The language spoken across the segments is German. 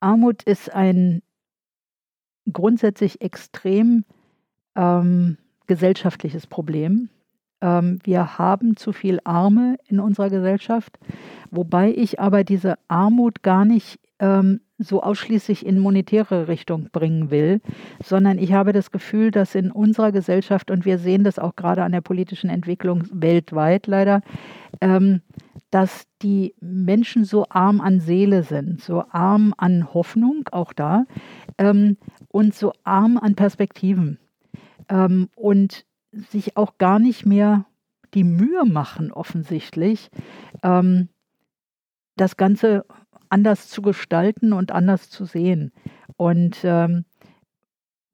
Armut ist ein grundsätzlich extrem ähm, gesellschaftliches Problem. Ähm, wir haben zu viel Arme in unserer Gesellschaft, wobei ich aber diese Armut gar nicht ähm, so ausschließlich in monetäre Richtung bringen will, sondern ich habe das Gefühl, dass in unserer Gesellschaft, und wir sehen das auch gerade an der politischen Entwicklung weltweit leider, ähm, dass die Menschen so arm an Seele sind, so arm an Hoffnung, auch da, ähm, und so arm an Perspektiven. Ähm, und sich auch gar nicht mehr die Mühe machen, offensichtlich, ähm, das Ganze anders zu gestalten und anders zu sehen. Und ähm,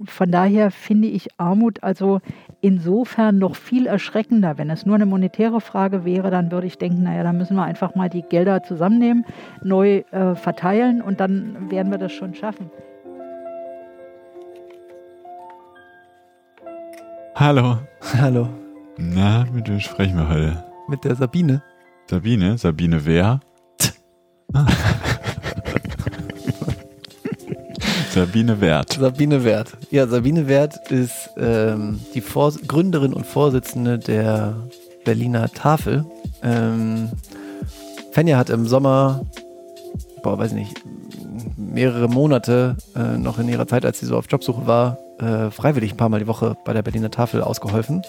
von daher finde ich Armut also insofern noch viel erschreckender. Wenn es nur eine monetäre Frage wäre, dann würde ich denken, naja, dann müssen wir einfach mal die Gelder zusammennehmen, neu äh, verteilen und dann werden wir das schon schaffen. Hallo. Hallo. Na, mit wem sprechen wir heute? Mit der Sabine. Sabine? Sabine wer? Sabine Wert. Sabine Wert. Ja, Sabine Wert ist ähm, die Vor Gründerin und Vorsitzende der Berliner Tafel. Ähm, Fenja hat im Sommer, boah, weiß ich nicht, mehrere Monate äh, noch in ihrer Zeit, als sie so auf Jobsuche war, äh, freiwillig ein paar Mal die Woche bei der Berliner Tafel ausgeholfen.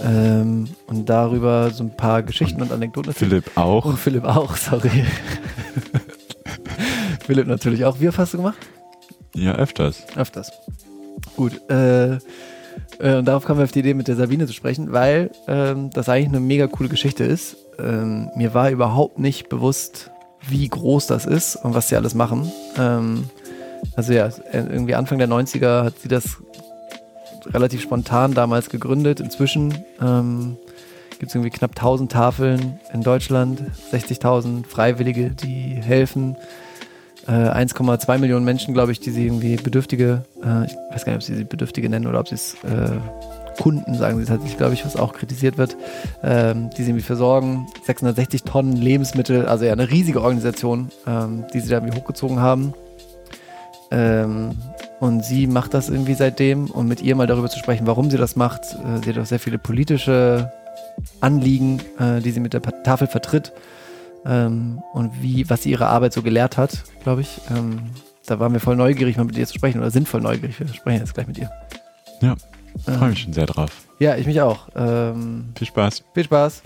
Ähm, und darüber so ein paar Geschichten und, und Anekdoten. Philipp auch. Und Philipp auch, sorry. Philipp natürlich auch. Wie hast du gemacht? Ja, öfters. Öfters. Gut. Äh, äh, und darauf kamen wir auf die Idee, mit der Sabine zu sprechen, weil ähm, das eigentlich eine mega coole Geschichte ist. Ähm, mir war überhaupt nicht bewusst, wie groß das ist und was sie alles machen. Ähm, also ja, irgendwie Anfang der 90er hat sie das relativ spontan damals gegründet. Inzwischen ähm, gibt es irgendwie knapp 1000 Tafeln in Deutschland, 60.000 Freiwillige, die helfen. 1,2 äh, Millionen Menschen, glaube ich, die sie irgendwie Bedürftige, äh, ich weiß gar nicht, ob sie sie Bedürftige nennen oder ob sie es äh, Kunden, sagen sie tatsächlich, glaube ich, was auch kritisiert wird, ähm, die sie irgendwie versorgen. 660 Tonnen Lebensmittel, also ja eine riesige Organisation, ähm, die sie da irgendwie hochgezogen haben. Ähm, und sie macht das irgendwie seitdem und mit ihr mal darüber zu sprechen, warum sie das macht. Äh, sie hat auch sehr viele politische Anliegen, äh, die sie mit der Tafel vertritt ähm, und wie, was sie ihre Arbeit so gelehrt hat, glaube ich. Ähm, da waren wir voll neugierig, mal mit ihr zu sprechen oder sind voll neugierig. Wir sprechen jetzt gleich mit ihr. Ja, freue mich ähm, schon sehr drauf. Ja, ich mich auch. Ähm, viel Spaß. Viel Spaß.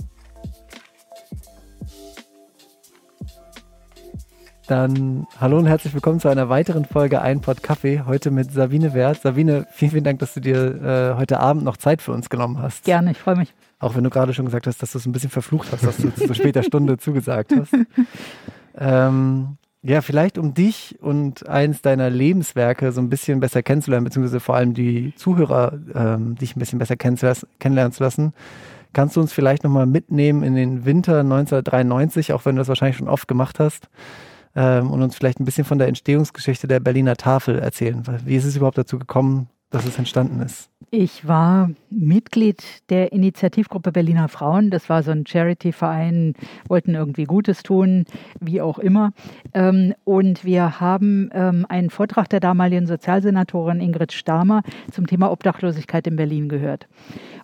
Dann hallo und herzlich willkommen zu einer weiteren Folge Ein Pott Kaffee. Heute mit Sabine Wert. Sabine, vielen, vielen Dank, dass du dir äh, heute Abend noch Zeit für uns genommen hast. Gerne, ich freue mich. Auch wenn du gerade schon gesagt hast, dass du es ein bisschen verflucht hast, dass du zu später Stunde zugesagt hast. Ähm, ja, vielleicht um dich und eins deiner Lebenswerke so ein bisschen besser kennenzulernen, beziehungsweise vor allem die Zuhörer ähm, dich ein bisschen besser kennenlernen zu lassen. Kannst du uns vielleicht nochmal mitnehmen in den Winter 1993, auch wenn du das wahrscheinlich schon oft gemacht hast, ähm, und uns vielleicht ein bisschen von der Entstehungsgeschichte der Berliner Tafel erzählen? Wie ist es überhaupt dazu gekommen, dass es entstanden ist? Ich war Mitglied der Initiativgruppe Berliner Frauen. Das war so ein Charity-Verein, wollten irgendwie Gutes tun, wie auch immer. Ähm, und wir haben ähm, einen Vortrag der damaligen Sozialsenatorin Ingrid Stamer zum Thema Obdachlosigkeit in Berlin gehört.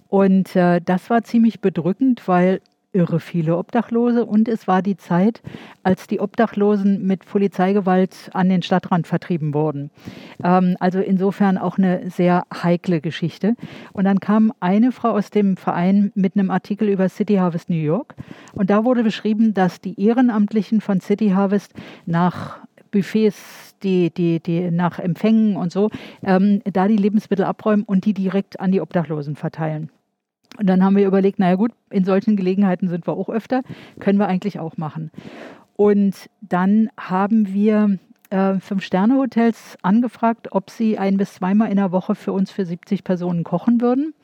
Und äh, das war ziemlich bedrückend, weil irre viele Obdachlose und es war die Zeit, als die Obdachlosen mit Polizeigewalt an den Stadtrand vertrieben wurden. Ähm, also insofern auch eine sehr heikle Geschichte. Und dann kam eine Frau aus dem Verein mit einem Artikel über City Harvest New York und da wurde beschrieben, dass die Ehrenamtlichen von City Harvest nach Buffets, die, die, die nach Empfängen und so, ähm, da die Lebensmittel abräumen und die direkt an die Obdachlosen verteilen. Und dann haben wir überlegt, naja gut, in solchen Gelegenheiten sind wir auch öfter, können wir eigentlich auch machen. Und dann haben wir äh, Fünf-Sterne-Hotels angefragt, ob sie ein bis zweimal in der Woche für uns für 70 Personen kochen würden.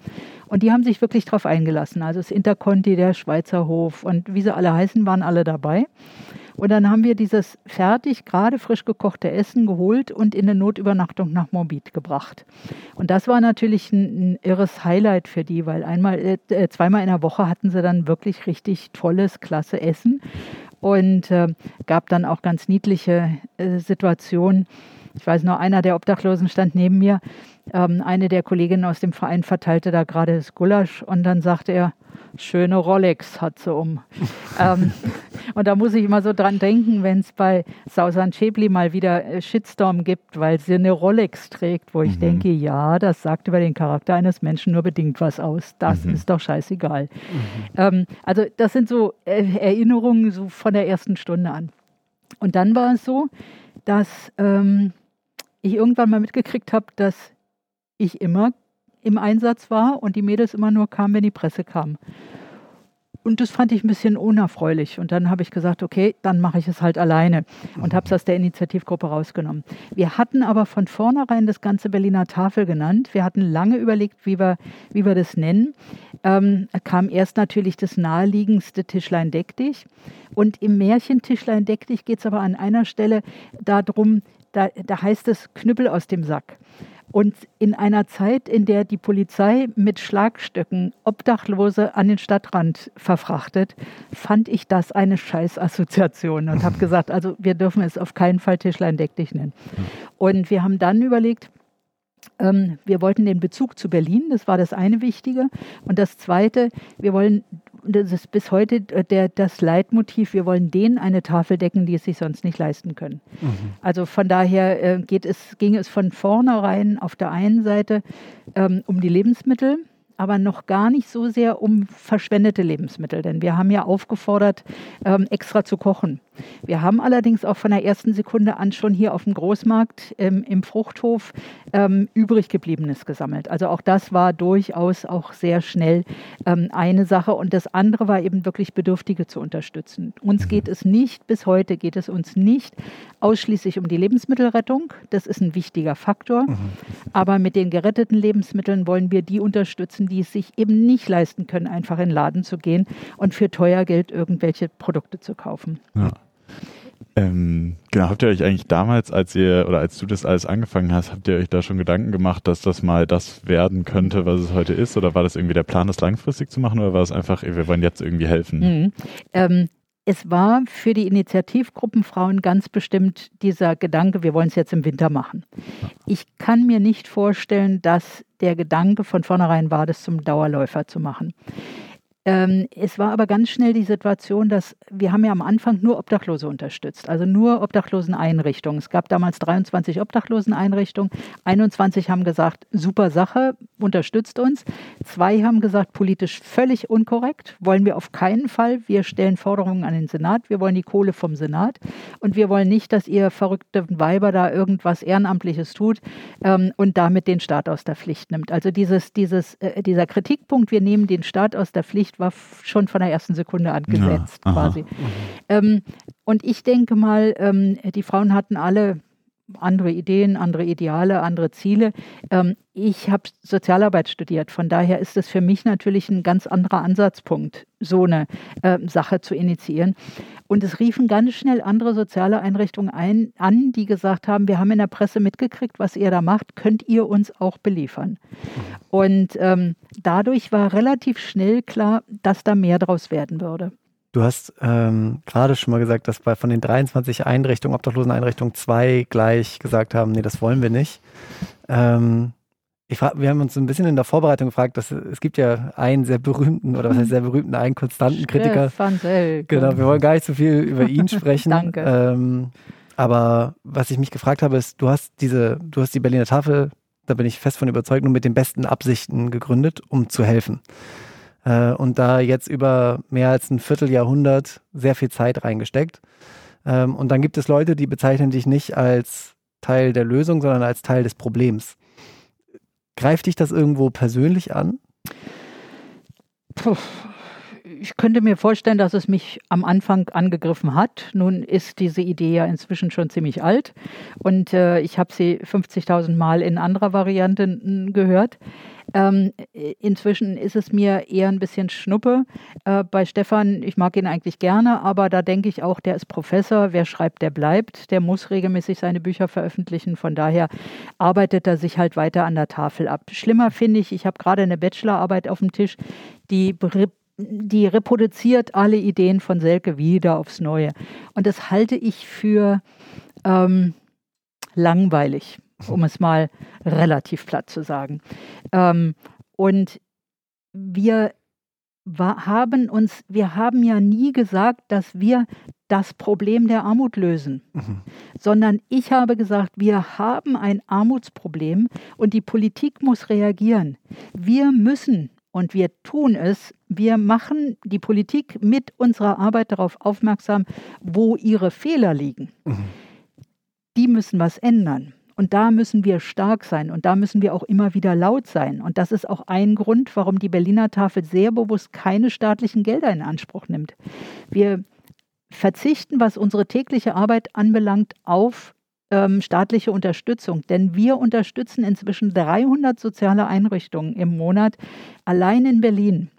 Und die haben sich wirklich darauf eingelassen. Also das Interconti, der Schweizer Hof und wie sie alle heißen, waren alle dabei. Und dann haben wir dieses fertig, gerade frisch gekochte Essen geholt und in eine Notübernachtung nach Morbid gebracht. Und das war natürlich ein, ein irres Highlight für die, weil einmal, äh, äh zweimal in der Woche hatten sie dann wirklich richtig tolles, klasse Essen. und äh, gab dann auch ganz niedliche äh, Situationen. Ich weiß noch, einer der Obdachlosen stand neben mir. Ähm, eine der Kolleginnen aus dem Verein verteilte da gerade das Gulasch und dann sagte er, schöne Rolex hat sie um. ähm, und da muss ich immer so dran denken, wenn es bei Sausan Chebli mal wieder äh, Shitstorm gibt, weil sie eine Rolex trägt, wo ich mhm. denke, ja, das sagt über den Charakter eines Menschen nur bedingt was aus. Das mhm. ist doch scheißegal. Mhm. Ähm, also das sind so äh, Erinnerungen so von der ersten Stunde an. Und dann war es so, dass ähm, ich irgendwann mal mitgekriegt habe, dass ich immer im Einsatz war und die Mädels immer nur kamen, wenn die Presse kam. Und das fand ich ein bisschen unerfreulich. Und dann habe ich gesagt, okay, dann mache ich es halt alleine und habe es aus der Initiativgruppe rausgenommen. Wir hatten aber von vornherein das ganze Berliner Tafel genannt. Wir hatten lange überlegt, wie wir, wie wir das nennen. Ähm, kam erst natürlich das naheliegendste Tischlein deck dich. Und im Märchen Tischlein deck dich geht es aber an einer Stelle darum, da, da heißt es Knüppel aus dem Sack. Und in einer Zeit, in der die Polizei mit Schlagstöcken Obdachlose an den Stadtrand verfrachtet, fand ich das eine Scheißassoziation und habe gesagt, also wir dürfen es auf keinen Fall Tischlein deck dich nennen. Und wir haben dann überlegt, ähm, wir wollten den Bezug zu Berlin, das war das eine Wichtige. Und das Zweite, wir wollen das ist bis heute äh, der, das Leitmotiv, wir wollen denen eine Tafel decken, die es sich sonst nicht leisten können. Mhm. Also von daher äh, geht es, ging es von vornherein auf der einen Seite ähm, um die Lebensmittel, aber noch gar nicht so sehr um verschwendete Lebensmittel, denn wir haben ja aufgefordert, ähm, extra zu kochen. Wir haben allerdings auch von der ersten Sekunde an schon hier auf dem Großmarkt ähm, im Fruchthof ähm, übrig gebliebenes gesammelt. Also auch das war durchaus auch sehr schnell ähm, eine Sache. Und das andere war eben wirklich Bedürftige zu unterstützen. Uns geht es nicht, bis heute geht es uns nicht ausschließlich um die Lebensmittelrettung. Das ist ein wichtiger Faktor. Mhm. Aber mit den geretteten Lebensmitteln wollen wir die unterstützen, die es sich eben nicht leisten können, einfach in den Laden zu gehen und für teuer Geld irgendwelche Produkte zu kaufen. Ja. Ähm, genau, habt ihr euch eigentlich damals, als ihr oder als du das alles angefangen hast, habt ihr euch da schon Gedanken gemacht, dass das mal das werden könnte, was es heute ist? Oder war das irgendwie der Plan, das langfristig zu machen? Oder war es einfach, wir wollen jetzt irgendwie helfen? Mhm. Ähm, es war für die Initiativgruppen Frauen ganz bestimmt dieser Gedanke, wir wollen es jetzt im Winter machen. Ich kann mir nicht vorstellen, dass der Gedanke von vornherein war, das zum Dauerläufer zu machen. Ähm, es war aber ganz schnell die Situation, dass wir haben ja am Anfang nur Obdachlose unterstützt, also nur Obdachloseneinrichtungen. Es gab damals 23 Obdachloseneinrichtungen. 21 haben gesagt, super Sache, unterstützt uns. Zwei haben gesagt, politisch völlig unkorrekt, wollen wir auf keinen Fall. Wir stellen Forderungen an den Senat, wir wollen die Kohle vom Senat und wir wollen nicht, dass ihr verrückte Weiber da irgendwas Ehrenamtliches tut ähm, und damit den Staat aus der Pflicht nimmt. Also dieses, dieses, äh, dieser Kritikpunkt, wir nehmen den Staat aus der Pflicht, Licht war schon von der ersten Sekunde an gesetzt, ja, quasi. Ähm, und ich denke mal, ähm, die Frauen hatten alle andere Ideen, andere Ideale, andere Ziele. Ähm, ich habe Sozialarbeit studiert, von daher ist es für mich natürlich ein ganz anderer Ansatzpunkt, so eine äh, Sache zu initiieren. Und es riefen ganz schnell andere soziale Einrichtungen ein, an, die gesagt haben, wir haben in der Presse mitgekriegt, was ihr da macht, könnt ihr uns auch beliefern. Und ähm, dadurch war relativ schnell klar, dass da mehr draus werden würde. Du hast ähm, gerade schon mal gesagt, dass bei von den 23 Einrichtungen, Obdachloseneinrichtungen, zwei gleich gesagt haben, nee, das wollen wir nicht. Ähm, ich frag, wir haben uns ein bisschen in der Vorbereitung gefragt, dass es gibt ja einen sehr berühmten oder was heißt sehr berühmten, einen konstanten Kritiker. Stefan Selke. Genau, wir wollen gar nicht so viel über ihn sprechen. Danke. Ähm, aber was ich mich gefragt habe, ist, du hast diese, du hast die Berliner Tafel, da bin ich fest von überzeugt, nur mit den besten Absichten gegründet, um zu helfen. Äh, und da jetzt über mehr als ein Vierteljahrhundert sehr viel Zeit reingesteckt. Ähm, und dann gibt es Leute, die bezeichnen dich nicht als Teil der Lösung, sondern als Teil des Problems. Greift dich das irgendwo persönlich an? Puh. Ich könnte mir vorstellen, dass es mich am Anfang angegriffen hat. Nun ist diese Idee ja inzwischen schon ziemlich alt und äh, ich habe sie 50.000 Mal in anderer Variante gehört. Ähm, inzwischen ist es mir eher ein bisschen Schnuppe. Äh, bei Stefan, ich mag ihn eigentlich gerne, aber da denke ich auch, der ist Professor. Wer schreibt, der bleibt. Der muss regelmäßig seine Bücher veröffentlichen. Von daher arbeitet er sich halt weiter an der Tafel ab. Schlimmer finde ich, ich habe gerade eine Bachelorarbeit auf dem Tisch, die die reproduziert alle Ideen von Selke wieder aufs Neue. Und das halte ich für ähm, langweilig, um es mal relativ platt zu sagen. Ähm, und wir haben uns, wir haben ja nie gesagt, dass wir das Problem der Armut lösen, mhm. sondern ich habe gesagt, wir haben ein Armutsproblem und die Politik muss reagieren. Wir müssen und wir tun es. Wir machen die Politik mit unserer Arbeit darauf aufmerksam, wo ihre Fehler liegen. Mhm. Die müssen was ändern. Und da müssen wir stark sein und da müssen wir auch immer wieder laut sein. Und das ist auch ein Grund, warum die Berliner Tafel sehr bewusst keine staatlichen Gelder in Anspruch nimmt. Wir verzichten, was unsere tägliche Arbeit anbelangt, auf ähm, staatliche Unterstützung. Denn wir unterstützen inzwischen 300 soziale Einrichtungen im Monat allein in Berlin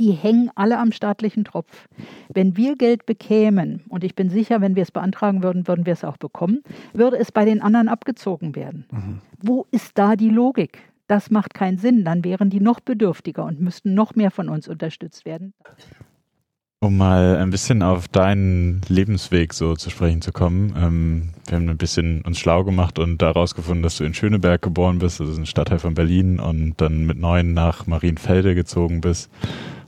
die hängen alle am staatlichen Tropf. Wenn wir Geld bekämen, und ich bin sicher, wenn wir es beantragen würden, würden wir es auch bekommen, würde es bei den anderen abgezogen werden. Mhm. Wo ist da die Logik? Das macht keinen Sinn. Dann wären die noch bedürftiger und müssten noch mehr von uns unterstützt werden. Um mal ein bisschen auf deinen Lebensweg so zu sprechen zu kommen. Ähm, wir haben ein bisschen uns schlau gemacht und daraus gefunden, dass du in Schöneberg geboren bist, das ist ein Stadtteil von Berlin, und dann mit neun nach Marienfelde gezogen bist.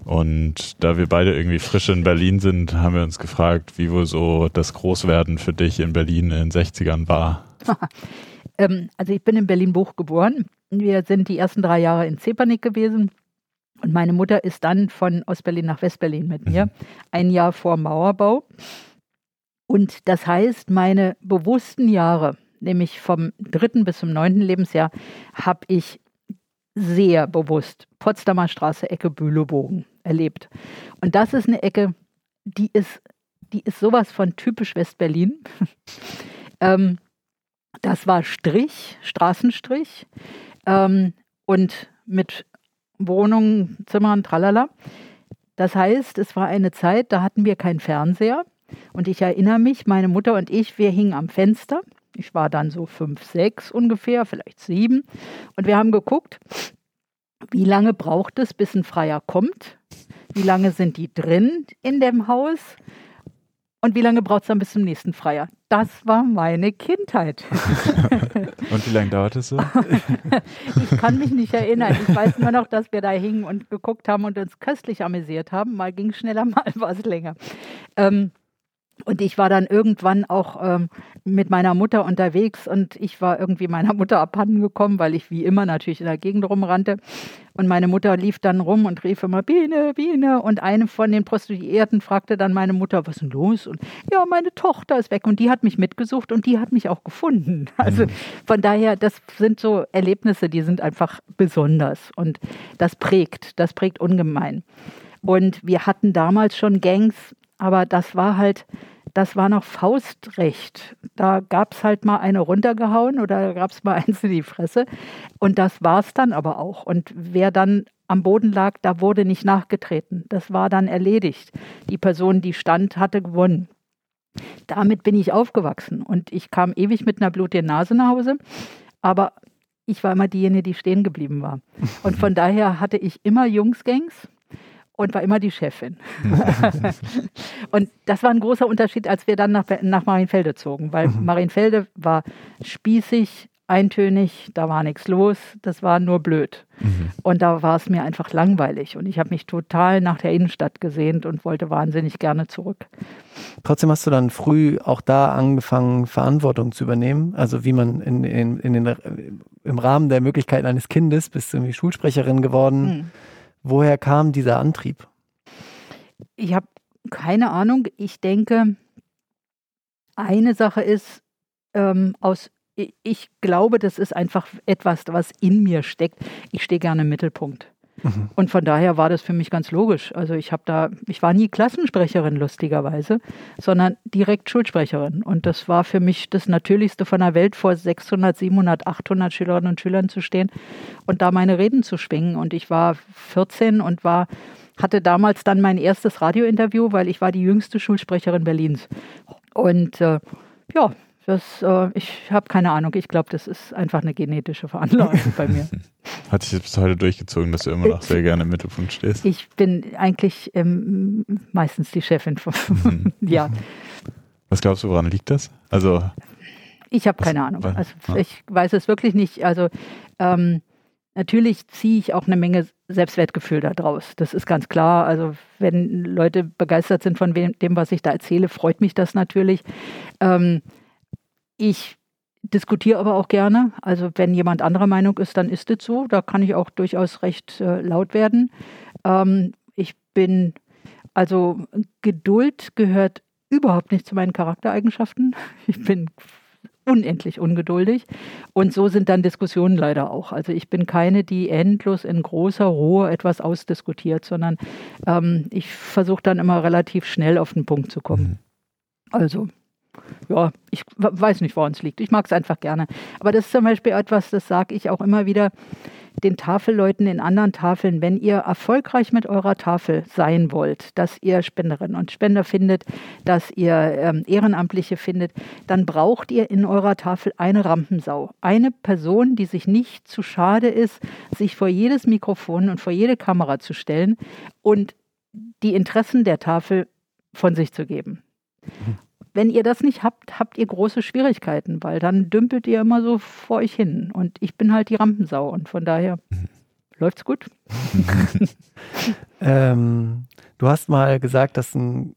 Und da wir beide irgendwie frisch in Berlin sind, haben wir uns gefragt, wie wohl so das Großwerden für dich in Berlin in den 60ern war. ähm, also ich bin in Berlin-Buch geboren. Wir sind die ersten drei Jahre in Zepernick gewesen. Und meine Mutter ist dann von Ostberlin nach Westberlin mit mir, mhm. ein Jahr vor Mauerbau. Und das heißt, meine bewussten Jahre, nämlich vom dritten bis zum neunten Lebensjahr, habe ich sehr bewusst Potsdamer Straße, Ecke Bülowbogen erlebt. Und das ist eine Ecke, die ist, die ist sowas von typisch Westberlin. ähm, das war Strich, Straßenstrich ähm, und mit Wohnungen, Zimmern, tralala. Das heißt, es war eine Zeit, da hatten wir keinen Fernseher. Und ich erinnere mich, meine Mutter und ich, wir hingen am Fenster. Ich war dann so fünf, sechs ungefähr, vielleicht sieben. Und wir haben geguckt, wie lange braucht es, bis ein Freier kommt? Wie lange sind die drin in dem Haus? Und wie lange braucht es dann bis zum nächsten Freier? Das war meine Kindheit. und wie lange dauert es so? ich kann mich nicht erinnern. Ich weiß nur noch, dass wir da hingen und geguckt haben und uns köstlich amüsiert haben. Mal ging es schneller, mal war es länger. Ähm, und ich war dann irgendwann auch ähm, mit meiner Mutter unterwegs und ich war irgendwie meiner Mutter abhanden gekommen, weil ich wie immer natürlich in der Gegend rumrannte. Und meine Mutter lief dann rum und rief immer Biene, Biene. Und eine von den Prostituierten fragte dann meine Mutter, was ist denn los? Und ja, meine Tochter ist weg. Und die hat mich mitgesucht und die hat mich auch gefunden. Also mhm. von daher, das sind so Erlebnisse, die sind einfach besonders. Und das prägt, das prägt ungemein. Und wir hatten damals schon Gangs, aber das war halt, das war noch Faustrecht. Da gab es halt mal eine runtergehauen oder da gab es mal eins in die Fresse. Und das war es dann aber auch. Und wer dann am Boden lag, da wurde nicht nachgetreten. Das war dann erledigt. Die Person, die stand, hatte gewonnen. Damit bin ich aufgewachsen und ich kam ewig mit einer blutigen Nase nach Hause. Aber ich war immer diejenige, die stehen geblieben war. Und von daher hatte ich immer Jungsgangs und war immer die Chefin. und das war ein großer Unterschied, als wir dann nach, nach Marienfelde zogen, weil mhm. Marienfelde war spießig, eintönig, da war nichts los, das war nur blöd. Mhm. Und da war es mir einfach langweilig und ich habe mich total nach der Innenstadt gesehnt und wollte wahnsinnig gerne zurück. Trotzdem hast du dann früh auch da angefangen, Verantwortung zu übernehmen, also wie man in, in, in den, im Rahmen der Möglichkeiten eines Kindes bist du irgendwie Schulsprecherin geworden. Mhm Woher kam dieser Antrieb? Ich habe keine Ahnung. Ich denke, eine Sache ist ähm, aus ich glaube, das ist einfach etwas, was in mir steckt. Ich stehe gerne im Mittelpunkt. Mhm. Und von daher war das für mich ganz logisch. Also ich habe da, ich war nie Klassensprecherin lustigerweise, sondern direkt Schulsprecherin. Und das war für mich das Natürlichste von der Welt, vor 600, 700, 800 Schülerinnen und Schülern zu stehen und da meine Reden zu schwingen. Und ich war 14 und war hatte damals dann mein erstes Radiointerview, weil ich war die jüngste Schulsprecherin Berlins. Und äh, ja, Das, äh, ich habe keine Ahnung. Ich glaube, das ist einfach eine genetische Veranlagung bei mir. Hat sich bis heute durchgezogen, dass du immer noch sehr gerne im Mittelpunkt stehst? Ich bin eigentlich ähm, meistens die Chefin von. Mhm. ja. Was glaubst du, woran liegt das? Also. Ich habe keine Ahnung. Also, ja. Ich weiß es wirklich nicht. Also ähm, natürlich ziehe ich auch eine Menge Selbstwertgefühl daraus. Das ist ganz klar. Also wenn Leute begeistert sind von dem, was ich da erzähle, freut mich das natürlich. Ähm, ich diskutiere aber auch gerne. Also wenn jemand anderer Meinung ist, dann ist es so. Da kann ich auch durchaus recht äh, laut werden. Ähm, ich bin, also Geduld gehört überhaupt nicht zu meinen Charaktereigenschaften. Ich bin unendlich ungeduldig. Und so sind dann Diskussionen leider auch. Also ich bin keine, die endlos in großer Ruhe etwas ausdiskutiert, sondern ähm, ich versuche dann immer relativ schnell auf den Punkt zu kommen. Also, ja, ich weiß nicht, woran es liegt. Ich mag es einfach gerne. Aber das ist zum Beispiel etwas, das sage ich auch immer wieder den Tafelleuten in anderen Tafeln, wenn ihr erfolgreich mit eurer Tafel sein wollt, dass ihr Spenderinnen und Spender findet, dass ihr ähm, Ehrenamtliche findet, dann braucht ihr in eurer Tafel eine Rampensau. Eine Person, die sich nicht zu schade ist, sich vor jedes Mikrofon und vor jede Kamera zu stellen und die Interessen der Tafel von sich zu geben. Wenn ihr das nicht habt, habt ihr große Schwierigkeiten, weil dann dümpelt ihr immer so vor euch hin. Und ich bin halt die Rampensau und von daher läuft's gut. Ähm, du hast mal gesagt, dass ein,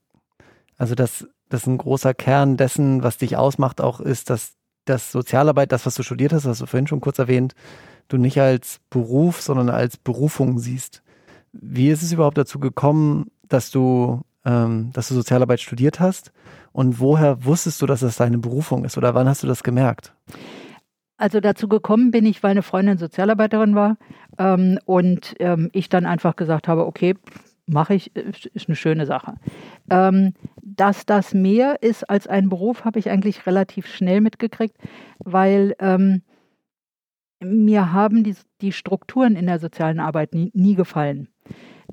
also dass, dass ein großer Kern dessen, was dich ausmacht, auch ist, dass das Sozialarbeit, das, was du studiert hast, hast du vorhin schon kurz erwähnt, du nicht als Beruf, sondern als Berufung siehst. Wie ist es überhaupt dazu gekommen, dass du, ähm, dass du Sozialarbeit studiert hast? Und woher wusstest du, dass das deine Berufung ist? Oder wann hast du das gemerkt? Also dazu gekommen bin ich, weil eine Freundin Sozialarbeiterin war ähm, und ähm, ich dann einfach gesagt habe, okay, mache ich, ist eine schöne Sache. Ähm, dass das mehr ist als ein Beruf, habe ich eigentlich relativ schnell mitgekriegt, weil ähm, mir haben die, die Strukturen in der sozialen Arbeit nie, nie gefallen.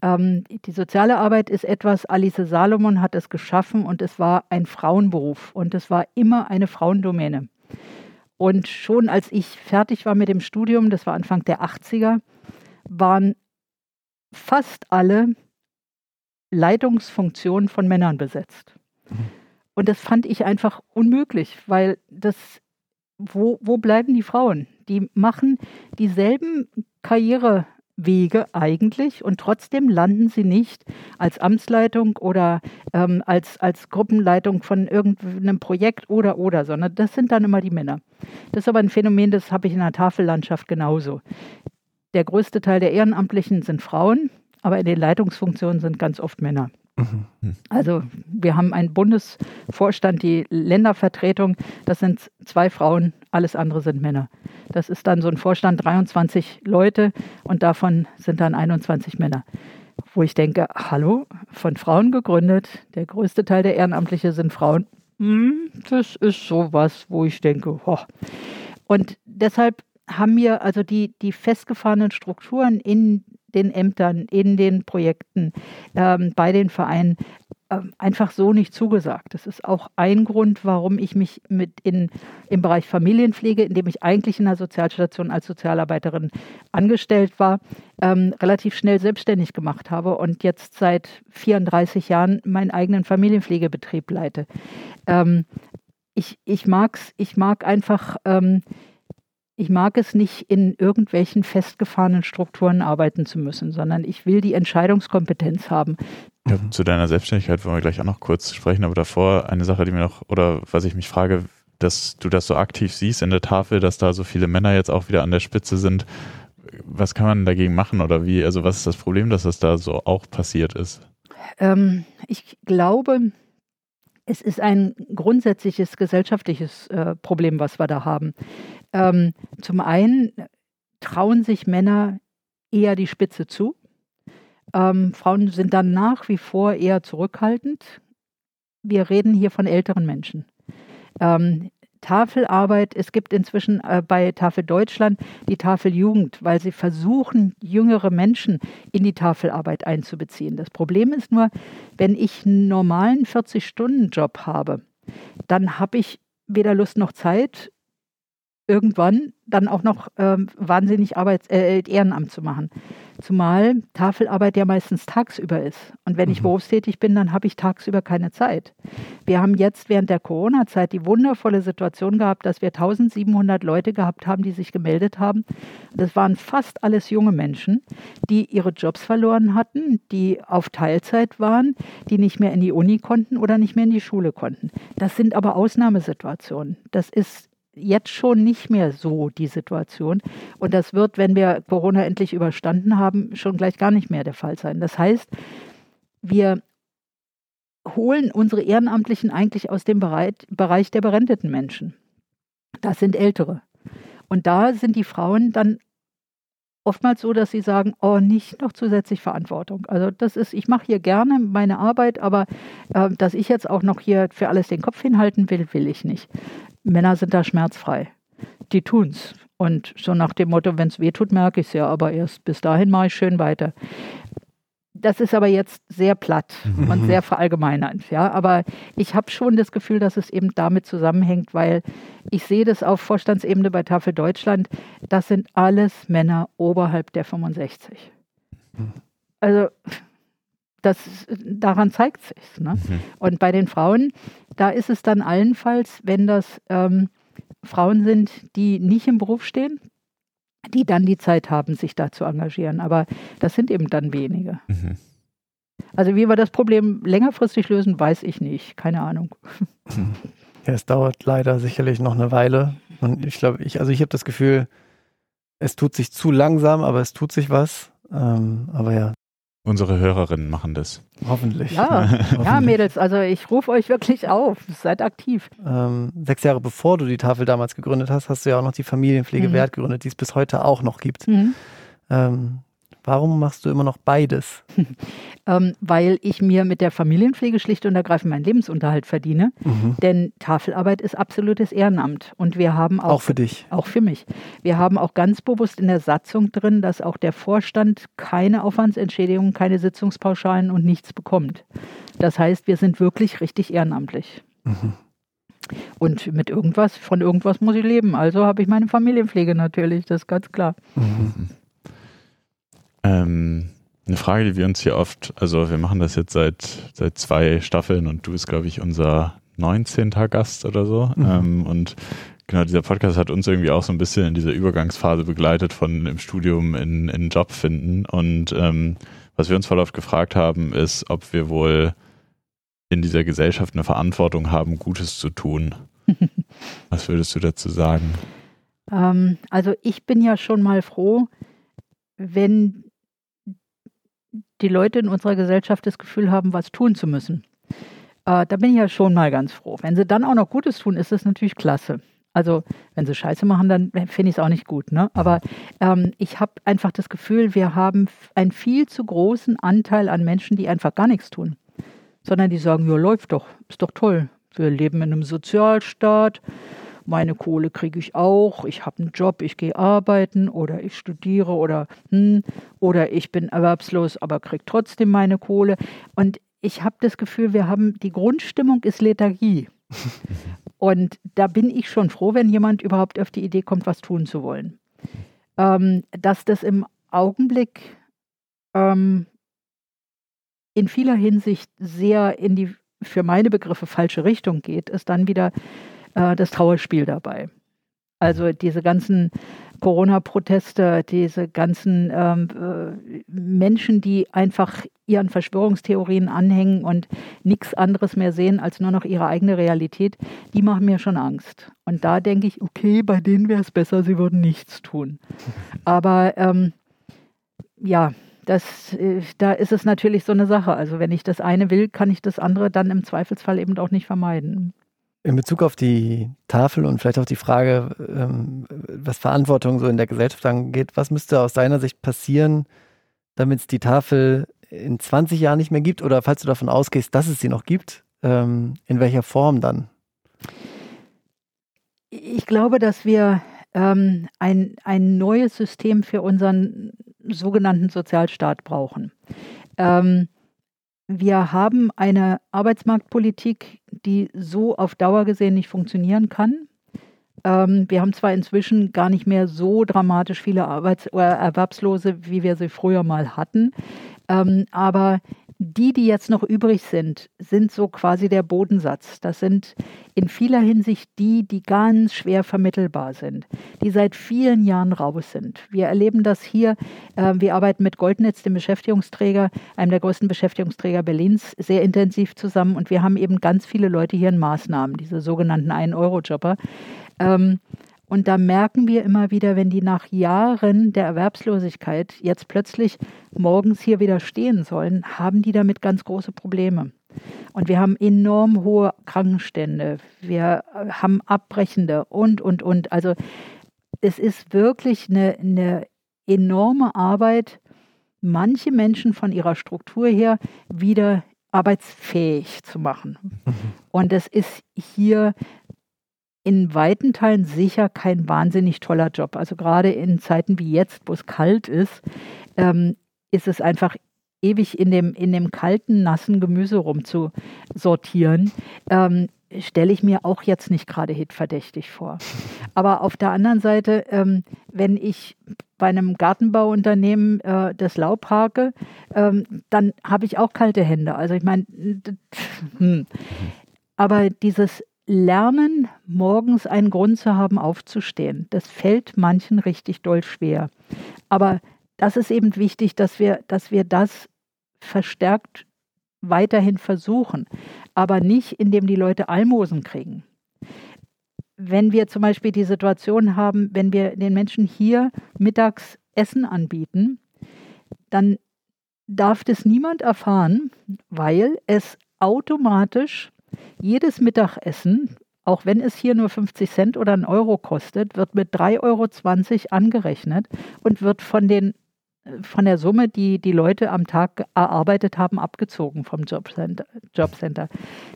Ähm, die soziale Arbeit ist etwas, Alice Salomon hat es geschaffen und es war ein Frauenberuf und es war immer eine Frauendomäne. Und schon als ich fertig war mit dem Studium, das war Anfang der 80er, waren fast alle Leitungsfunktionen von Männern besetzt. Und das fand ich einfach unmöglich, weil das, wo, wo bleiben die Frauen? Die machen dieselben Karrierewege eigentlich und trotzdem landen sie nicht als Amtsleitung oder ähm, als, als Gruppenleitung von irgendeinem Projekt oder oder, sondern das sind dann immer die Männer. Das ist aber ein Phänomen, das habe ich in der Tafellandschaft genauso. Der größte Teil der Ehrenamtlichen sind Frauen, aber in den Leitungsfunktionen sind ganz oft Männer. Also wir haben einen Bundesvorstand, die Ländervertretung, das sind zwei Frauen, alles andere sind Männer. Das ist dann so ein Vorstand, 23 Leute und davon sind dann 21 Männer. Wo ich denke, hallo, von Frauen gegründet, der größte Teil der Ehrenamtliche sind Frauen. Hm, das ist sowas, wo ich denke, oh. Und deshalb haben mir also die, die festgefahrenen Strukturen in den Ämtern, in den Projekten, ähm, bei den Vereinen einfach so nicht zugesagt. Das ist auch ein Grund, warum ich mich mit in, im Bereich Familienpflege, in dem ich eigentlich in der Sozialstation als Sozialarbeiterin angestellt war, ähm, relativ schnell selbstständig gemacht habe und jetzt seit 34 Jahren meinen eigenen Familienpflegebetrieb leite. Ähm, ich, ich mag's, ich mag einfach ähm, ich mag es nicht, in irgendwelchen festgefahrenen Strukturen arbeiten zu müssen, sondern ich will die Entscheidungskompetenz haben. Ja, zu deiner Selbstständigkeit wollen wir gleich auch noch kurz sprechen, aber davor eine Sache, die mir noch, oder was ich mich frage, dass du das so aktiv siehst in der Tafel, dass da so viele Männer jetzt auch wieder an der Spitze sind. Was kann man dagegen machen oder wie, also was ist das Problem, dass das da so auch passiert ist? Ähm, ich glaube, es ist ein grundsätzliches gesellschaftliches äh, Problem, was wir da haben. Ähm, zum einen trauen sich Männer eher die Spitze zu. Ähm, Frauen sind dann nach wie vor eher zurückhaltend. Wir reden hier von älteren Menschen. Ähm, Tafelarbeit, es gibt inzwischen äh, bei Tafel Deutschland die Tafel Jugend, weil sie versuchen, jüngere Menschen in die Tafelarbeit einzubeziehen. Das Problem ist nur, wenn ich einen normalen 40-Stunden-Job habe, dann habe ich weder Lust noch Zeit, irgendwann dann auch noch ähm, wahnsinnig Arbeits äh, Ehrenamt zu machen. Zumal Tafelarbeit ja meistens tagsüber ist. Und wenn mhm. ich berufstätig bin, dann habe ich tagsüber keine Zeit. Wir haben jetzt während der Corona-Zeit die wundervolle Situation gehabt, dass wir 1700 Leute gehabt haben, die sich gemeldet haben. Das waren fast alles junge Menschen, die ihre Jobs verloren hatten, die auf Teilzeit waren, die nicht mehr in die Uni konnten oder nicht mehr in die Schule konnten. Das sind aber Ausnahmesituationen. Das ist jetzt schon nicht mehr so die Situation. Und das wird, wenn wir Corona endlich überstanden haben, schon gleich gar nicht mehr der Fall sein. Das heißt, wir holen unsere Ehrenamtlichen eigentlich aus dem Bereich der berenteten Menschen. Das sind Ältere. Und da sind die Frauen dann oftmals so, dass sie sagen, oh, nicht noch zusätzlich Verantwortung. Also das ist, ich mache hier gerne meine Arbeit, aber äh, dass ich jetzt auch noch hier für alles den Kopf hinhalten will, will ich nicht. Männer sind da schmerzfrei. Die tun's. Und so nach dem Motto, wenn es weh tut, merke ich es ja, aber erst bis dahin mache ich schön weiter. Das ist aber jetzt sehr platt mhm. und sehr verallgemeinernd. Ja? Aber ich habe schon das Gefühl, dass es eben damit zusammenhängt, weil ich sehe das auf Vorstandsebene bei Tafel Deutschland. Das sind alles Männer oberhalb der 65. Mhm. Also das, daran zeigt sich. Ne? Mhm. Und bei den Frauen, da ist es dann allenfalls, wenn das ähm, Frauen sind, die nicht im Beruf stehen, die dann die Zeit haben, sich da zu engagieren. Aber das sind eben dann wenige. Mhm. Also wie wir das Problem längerfristig lösen, weiß ich nicht. Keine Ahnung. Ja, es dauert leider sicherlich noch eine Weile. Und ich glaube, ich, also ich habe das Gefühl, es tut sich zu langsam, aber es tut sich was. Ähm, aber ja, Unsere Hörerinnen machen das. Hoffentlich. Ja, Hoffentlich. ja Mädels, also ich rufe euch wirklich auf. Seid aktiv. Ähm, sechs Jahre bevor du die Tafel damals gegründet hast, hast du ja auch noch die Familienpflege mhm. Wert gegründet, die es bis heute auch noch gibt. Mhm. Ähm, Warum machst du immer noch beides? ähm, weil ich mir mit der Familienpflege schlicht und ergreifend meinen Lebensunterhalt verdiene. Mhm. Denn Tafelarbeit ist absolutes Ehrenamt. Und wir haben auch. Auch für dich. Auch für mich. Wir haben auch ganz bewusst in der Satzung drin, dass auch der Vorstand keine Aufwandsentschädigung, keine Sitzungspauschalen und nichts bekommt. Das heißt, wir sind wirklich richtig ehrenamtlich. Mhm. Und mit irgendwas, von irgendwas muss ich leben. Also habe ich meine Familienpflege natürlich, das ist ganz klar. Mhm. Ähm, eine Frage, die wir uns hier oft, also wir machen das jetzt seit, seit zwei Staffeln und du bist, glaube ich, unser 19. Gast oder so. Mhm. Ähm, und genau, dieser Podcast hat uns irgendwie auch so ein bisschen in dieser Übergangsphase begleitet von im Studium in, in Job finden. Und ähm, was wir uns voll oft gefragt haben, ist, ob wir wohl in dieser Gesellschaft eine Verantwortung haben, Gutes zu tun. was würdest du dazu sagen? Ähm, also ich bin ja schon mal froh, wenn die Leute in unserer Gesellschaft das Gefühl haben, was tun zu müssen. Äh, da bin ich ja schon mal ganz froh. Wenn sie dann auch noch Gutes tun, ist das natürlich klasse. Also wenn sie Scheiße machen, dann finde ich es auch nicht gut. Ne? Aber ähm, ich habe einfach das Gefühl, wir haben einen viel zu großen Anteil an Menschen, die einfach gar nichts tun. Sondern die sagen, ja, läuft doch, ist doch toll. Wir leben in einem Sozialstaat meine Kohle kriege ich auch, ich habe einen Job, ich gehe arbeiten oder ich studiere oder hm, oder ich bin erwerbslos, aber kriege trotzdem meine Kohle. Und ich habe das Gefühl, wir haben die Grundstimmung ist Lethargie. Und da bin ich schon froh, wenn jemand überhaupt auf die Idee kommt, was tun zu wollen. Ähm, dass das im Augenblick ähm, in vieler Hinsicht sehr in die für meine Begriffe falsche Richtung geht, ist dann wieder äh, das Trauerspiel dabei. Also diese ganzen Corona-Proteste, diese ganzen ähm, äh, Menschen, die einfach ihren Verschwörungstheorien anhängen und nichts anderes mehr sehen als nur noch ihre eigene Realität, die machen mir schon Angst. Und da denke ich, okay, bei denen wäre es besser, sie würden nichts tun. Aber ähm, ja, das, äh, da ist es natürlich so eine Sache. Also wenn ich das eine will, kann ich das andere dann im Zweifelsfall eben auch nicht vermeiden. In Bezug auf die Tafel und vielleicht auch die Frage, ähm, was Verantwortung so in der Gesellschaft angeht, was müsste aus deiner Sicht passieren, damit es die Tafel in 20 Jahren nicht mehr gibt oder falls du davon ausgehst, dass es sie noch gibt, ähm, in welcher Form dann? Ich glaube, dass wir ähm, ein, ein neues System für unseren sogenannten Sozialstaat brauchen. Ähm, wir haben eine Arbeitsmarktpolitik, die so auf Dauer gesehen nicht funktionieren kann. Ähm, wir haben zwar inzwischen gar nicht mehr so dramatisch viele Arbeits- oder Erwerbslose, wie wir sie früher mal hatten, ähm, aber die, die jetzt noch übrig sind, sind so quasi der Bodensatz. Das sind in vieler Hinsicht die, die ganz schwer vermittelbar sind, die seit vielen Jahren raus sind. Wir erleben das hier. Äh, wir arbeiten mit Goldnetz, dem Beschäftigungsträger, einem der größten Beschäftigungsträger Berlins, sehr intensiv zusammen. Und wir haben eben ganz viele Leute hier in Maßnahmen, diese sogenannten 1-Euro-Jobber. Ähm, und da merken wir immer wieder, wenn die nach Jahren der Erwerbslosigkeit jetzt plötzlich morgens hier wieder stehen sollen, haben die damit ganz große Probleme. Und wir haben enorm hohe Krankenstände, wir haben Abbrechende und, und, und. Also es ist wirklich eine, eine enorme Arbeit, manche Menschen von ihrer Struktur her wieder arbeitsfähig zu machen. Und es ist hier in weiten Teilen sicher kein wahnsinnig toller Job. Also gerade in Zeiten wie jetzt, wo es kalt ist, ähm, ist es einfach ewig in dem, in dem kalten, nassen Gemüse rumzusortieren. Ähm, stelle ich mir auch jetzt nicht gerade hitverdächtig vor. Aber auf der anderen Seite, ähm, wenn ich bei einem Gartenbauunternehmen äh, das Laub hake, ähm, dann habe ich auch kalte Hände. Also ich meine, hm. aber dieses lernen, morgens einen Grund zu haben, aufzustehen. Das fällt manchen richtig doll schwer. Aber das ist eben wichtig, dass wir, dass wir das verstärkt weiterhin versuchen, aber nicht, indem die Leute Almosen kriegen. Wenn wir zum Beispiel die Situation haben, wenn wir den Menschen hier mittags Essen anbieten, dann darf das niemand erfahren, weil es automatisch jedes Mittagessen, auch wenn es hier nur 50 Cent oder einen Euro kostet, wird mit 3,20 Euro angerechnet und wird von den von der Summe, die die Leute am Tag erarbeitet haben, abgezogen vom Jobcenter. Jobcenter.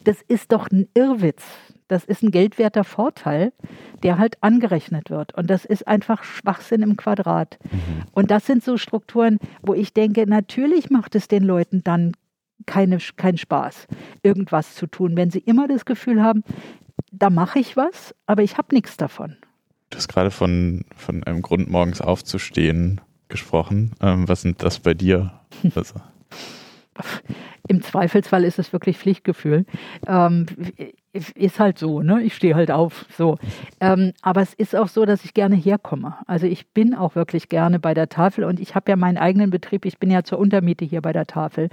Das ist doch ein Irrwitz. Das ist ein geldwerter Vorteil, der halt angerechnet wird. Und das ist einfach Schwachsinn im Quadrat. Mhm. Und das sind so Strukturen, wo ich denke, natürlich macht es den Leuten dann keine, kein Spaß, irgendwas zu tun, wenn sie immer das Gefühl haben, da mache ich was, aber ich habe nichts davon. Du hast gerade von, von einem Grund, morgens aufzustehen gesprochen. Ähm, was sind das bei dir? Also. Im Zweifelsfall ist es wirklich Pflichtgefühl. Ähm, ist halt so, ne? Ich stehe halt auf. So. Ähm, aber es ist auch so, dass ich gerne herkomme. Also ich bin auch wirklich gerne bei der Tafel und ich habe ja meinen eigenen Betrieb. Ich bin ja zur Untermiete hier bei der Tafel.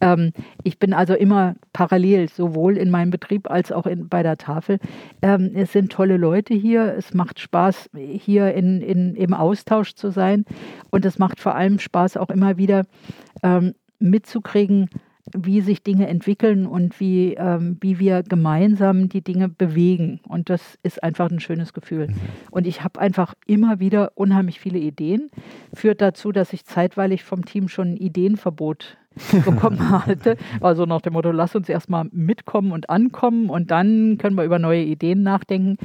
Ähm, ich bin also immer parallel, sowohl in meinem Betrieb als auch in, bei der Tafel. Ähm, es sind tolle Leute hier. Es macht Spaß, hier in, in, im Austausch zu sein. Und es macht vor allem Spaß, auch immer wieder ähm, mitzukriegen, wie sich Dinge entwickeln und wie, ähm, wie wir gemeinsam die Dinge bewegen. Und das ist einfach ein schönes Gefühl. Mhm. Und ich habe einfach immer wieder unheimlich viele Ideen. Führt dazu, dass ich zeitweilig vom Team schon ein Ideenverbot bekommen hatte. Also nach dem Motto, lass uns erstmal mitkommen und ankommen und dann können wir über neue Ideen nachdenken.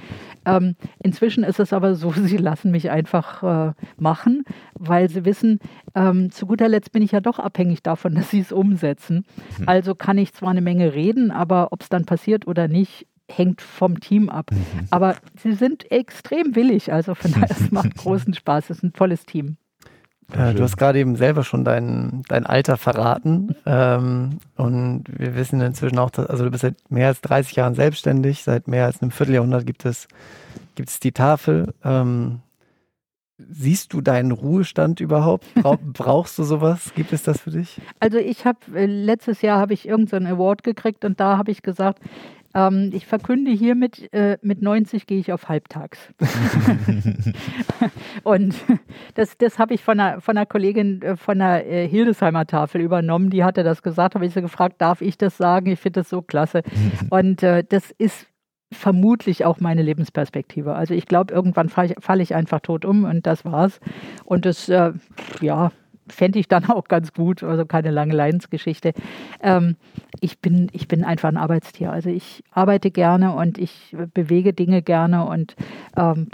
Ähm, inzwischen ist es aber so, sie lassen mich einfach äh, machen, weil sie wissen, ähm, zu guter Letzt bin ich ja doch abhängig davon, dass sie es umsetzen. Mhm. Also kann ich zwar eine Menge reden, aber ob es dann passiert oder nicht, hängt vom Team ab. Mhm. Aber sie sind extrem willig, also von daher, es macht großen Spaß, es ist ein tolles Team. Äh, du hast gerade eben selber schon dein, dein Alter verraten. Ähm, und wir wissen inzwischen auch, dass, also du bist seit mehr als 30 Jahren selbstständig, seit mehr als einem Vierteljahrhundert gibt es, gibt es die Tafel. Ähm, siehst du deinen Ruhestand überhaupt? Brauchst du sowas? Gibt es das für dich? Also ich habe äh, letztes Jahr habe ich irgendeinen so Award gekriegt und da habe ich gesagt, ähm, ich verkünde hiermit, äh, mit 90 gehe ich auf halbtags. und das, das habe ich von einer, von einer Kollegin äh, von der äh, Hildesheimer Tafel übernommen. Die hatte das gesagt, habe ich sie gefragt, darf ich das sagen? Ich finde das so klasse. und äh, das ist vermutlich auch meine Lebensperspektive. Also ich glaube, irgendwann falle ich, fall ich, einfach tot um und das war's. Und das, äh, ja, fände ich dann auch ganz gut, also keine lange Leidensgeschichte. Ähm, ich, bin, ich bin einfach ein Arbeitstier. Also ich arbeite gerne und ich bewege Dinge gerne und ähm,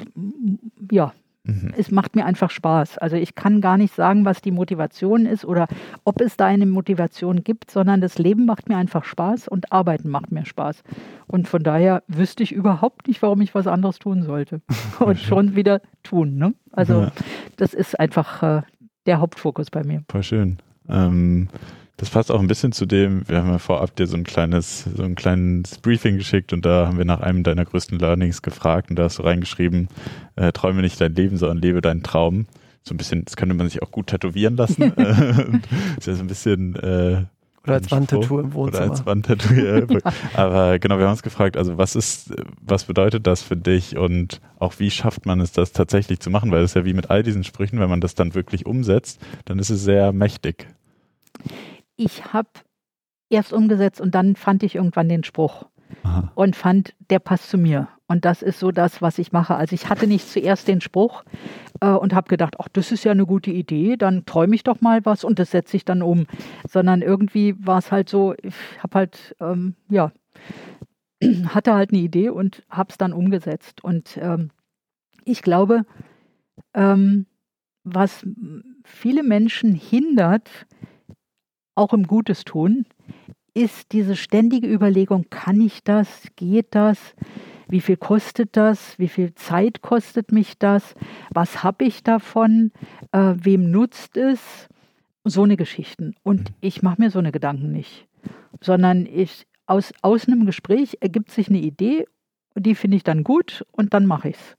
ja, Mhm. Es macht mir einfach Spaß. Also ich kann gar nicht sagen, was die Motivation ist oder ob es da eine Motivation gibt, sondern das Leben macht mir einfach Spaß und Arbeiten macht mir Spaß. Und von daher wüsste ich überhaupt nicht, warum ich was anderes tun sollte. und schon wieder tun. Ne? Also das ist einfach äh, der Hauptfokus bei mir. Voll schön. Ähm, das passt auch ein bisschen zu dem, wir haben ja vorab dir so ein kleines, so ein kleines Briefing geschickt und da haben wir nach einem deiner größten Learnings gefragt und da hast du reingeschrieben, äh, träume nicht dein Leben, sondern lebe deinen Traum. So ein bisschen, das könnte man sich auch gut tätowieren lassen. ist ja so ein bisschen äh, oder als Wandtattoo im Wohnzimmer. Oder als Wandtattoo, ja. Aber genau, wir haben uns gefragt, also was ist, was bedeutet das für dich und auch wie schafft man es, das tatsächlich zu machen? Weil es ja wie mit all diesen Sprüchen, wenn man das dann wirklich umsetzt, dann ist es sehr mächtig ich habe erst umgesetzt und dann fand ich irgendwann den Spruch Aha. und fand, der passt zu mir. Und das ist so das, was ich mache. Also ich hatte nicht zuerst den Spruch äh, und habe gedacht, ach, das ist ja eine gute Idee, dann träume ich doch mal was und das setze ich dann um. Sondern irgendwie war es halt so, ich habe halt, ähm, ja, hatte halt eine Idee und habe es dann umgesetzt. Und ähm, ich glaube, ähm, was viele Menschen hindert, auch im Gutes tun, ist diese ständige Überlegung, kann ich das, geht das, wie viel kostet das, wie viel Zeit kostet mich das, was habe ich davon, äh, wem nutzt es, so eine Geschichten. Und ich mache mir so eine Gedanken nicht, sondern ich, aus, aus einem Gespräch ergibt sich eine Idee, die finde ich dann gut und dann mache ich es.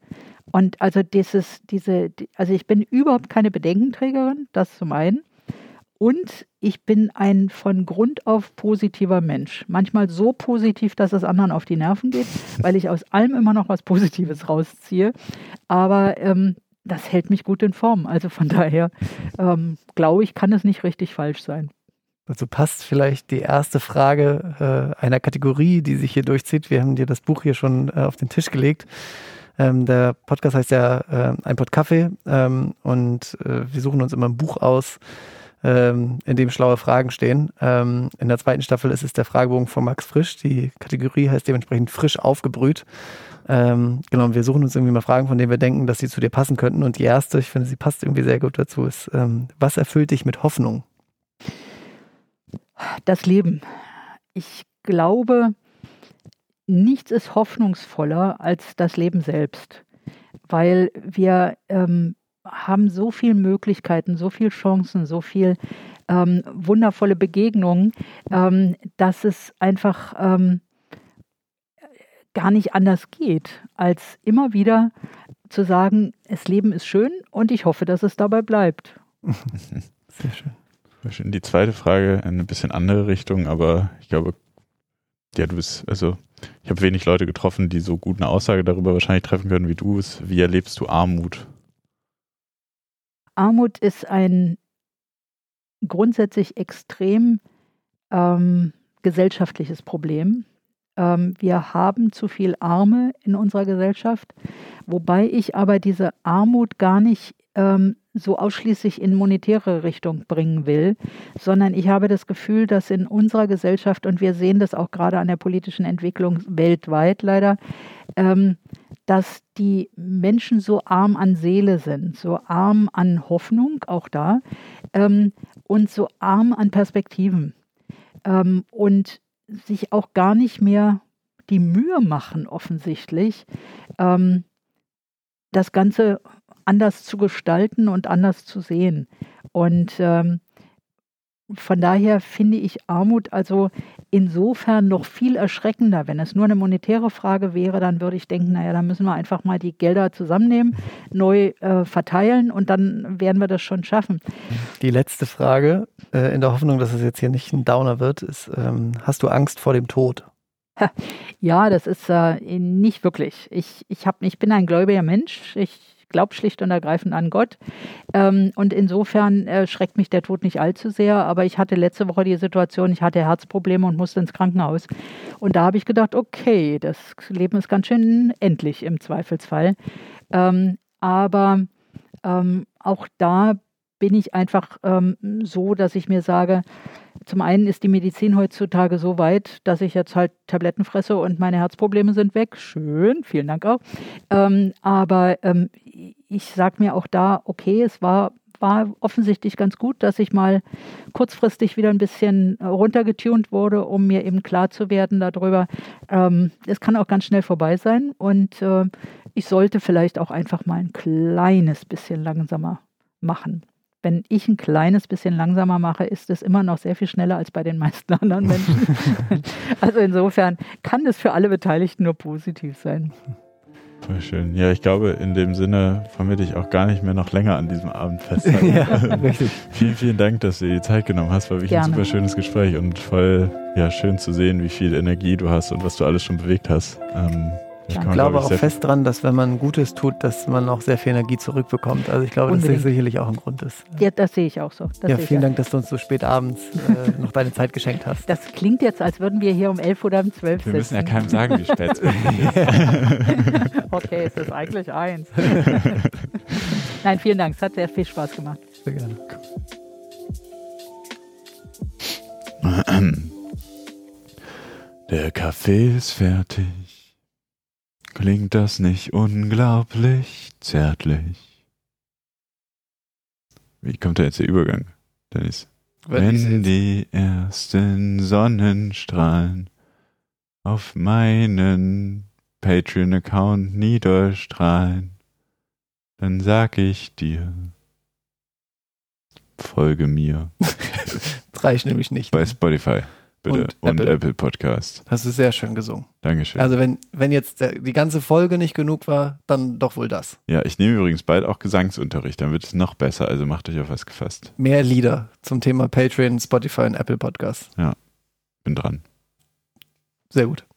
Und also dieses, diese, also ich bin überhaupt keine Bedenkenträgerin, das zum einen. Und ich bin ein von Grund auf positiver Mensch. Manchmal so positiv, dass es anderen auf die Nerven geht, weil ich aus allem immer noch was Positives rausziehe. Aber ähm, das hält mich gut in Form. Also von daher ähm, glaube ich, kann es nicht richtig falsch sein. Dazu passt vielleicht die erste Frage äh, einer Kategorie, die sich hier durchzieht. Wir haben dir das Buch hier schon äh, auf den Tisch gelegt. Ähm, der Podcast heißt ja äh, Ein Pott Kaffee ähm, und äh, wir suchen uns immer ein Buch aus, ähm, in dem schlaue Fragen stehen. Ähm, in der zweiten Staffel ist es der Fragebogen von Max Frisch. Die Kategorie heißt dementsprechend frisch aufgebrüht. Ähm, genau, wir suchen uns irgendwie mal Fragen, von denen wir denken, dass sie zu dir passen könnten. Und die erste, ich finde, sie passt irgendwie sehr gut dazu, ist, ähm, was erfüllt dich mit Hoffnung? Das Leben. Ich glaube, nichts ist hoffnungsvoller als das Leben selbst, weil wir ähm, haben so viele Möglichkeiten, so viele Chancen, so viele ähm, wundervolle Begegnungen, ähm, dass es einfach ähm, gar nicht anders geht, als immer wieder zu sagen, das Leben ist schön und ich hoffe, dass es dabei bleibt. Sehr schön. Die zweite Frage in eine bisschen andere Richtung, aber ich glaube, ja, du bist, also ich habe wenig Leute getroffen, die so gut eine Aussage darüber wahrscheinlich treffen können wie du es. Wie erlebst du Armut? Armut ist ein grundsätzlich extrem ähm, gesellschaftliches Problem. Ähm, wir haben zu viel Arme in unserer Gesellschaft, wobei ich aber diese Armut gar nicht ähm, so ausschließlich in monetäre Richtung bringen will, sondern ich habe das Gefühl, dass in unserer Gesellschaft, und wir sehen das auch gerade an der politischen Entwicklung weltweit leider, ähm, dass die Menschen so arm an Seele sind, so arm an Hoffnung, auch da, ähm, und so arm an Perspektiven ähm, und sich auch gar nicht mehr die Mühe machen, offensichtlich, ähm, das Ganze anders zu gestalten und anders zu sehen. Und ähm, von daher finde ich Armut also insofern noch viel erschreckender. Wenn es nur eine monetäre Frage wäre, dann würde ich denken, naja, dann müssen wir einfach mal die Gelder zusammennehmen, neu äh, verteilen und dann werden wir das schon schaffen. Die letzte Frage, äh, in der Hoffnung, dass es jetzt hier nicht ein Downer wird, ist, ähm, hast du Angst vor dem Tod? Ja, das ist äh, nicht wirklich. Ich, ich, hab, ich bin ein gläubiger Mensch. Ich glaube schlicht und ergreifend an Gott. Ähm, und insofern äh, schreckt mich der Tod nicht allzu sehr. Aber ich hatte letzte Woche die Situation, ich hatte Herzprobleme und musste ins Krankenhaus. Und da habe ich gedacht, okay, das Leben ist ganz schön endlich im Zweifelsfall. Ähm, aber ähm, auch da bin ich einfach ähm, so, dass ich mir sage, zum einen ist die Medizin heutzutage so weit, dass ich jetzt halt Tabletten fresse und meine Herzprobleme sind weg. Schön, vielen Dank auch. Ähm, aber ähm, ich sage mir auch da, okay, es war, war offensichtlich ganz gut, dass ich mal kurzfristig wieder ein bisschen runtergetunt wurde, um mir eben klar zu werden darüber, ähm, es kann auch ganz schnell vorbei sein und äh, ich sollte vielleicht auch einfach mal ein kleines bisschen langsamer machen wenn ich ein kleines bisschen langsamer mache, ist es immer noch sehr viel schneller als bei den meisten anderen Menschen. also insofern kann es für alle Beteiligten nur positiv sein. Voll schön. Ja, ich glaube, in dem Sinne wollen wir dich auch gar nicht mehr noch länger an diesem Abend festhalten. ja, richtig. vielen, vielen Dank, dass du dir die Zeit genommen hast. War wirklich Gerne. ein super schönes Gespräch und voll ja, schön zu sehen, wie viel Energie du hast und was du alles schon bewegt hast. Ähm, ich glaube glaub auch fest dran, dass wenn man Gutes tut, dass man auch sehr viel Energie zurückbekommt. Also ich glaube, Unbedingt. dass das sicherlich auch ein Grund ist. Ja, das sehe ich auch so. Das ja, vielen Dank, dass du uns so spät abends äh, noch deine Zeit geschenkt hast. Das klingt jetzt, als würden wir hier um 11 oder um 12 Wir müssen ja keinem sagen, wie spät es ist. okay, es ist eigentlich eins. Nein, vielen Dank. Es hat sehr viel Spaß gemacht. Sehr gerne. Der Kaffee ist fertig. Klingt das nicht unglaublich zärtlich? Wie kommt da jetzt der Übergang, Dennis? Wenn die ersten Sonnenstrahlen auf meinen Patreon-Account niederstrahlen, dann sag ich dir, folge mir. das reicht nämlich nicht. Bei Spotify. Bitte. Und, und Apple. Apple. Podcast. Hast du sehr schön gesungen. Dankeschön. Also wenn, wenn jetzt der, die ganze Folge nicht genug war, dann doch wohl das. Ja, ich nehme übrigens bald auch Gesangsunterricht, dann wird es noch besser, also macht euch auf was gefasst. Mehr Lieder zum Thema Patreon, Spotify und Apple Podcast. Ja, bin dran. Sehr gut.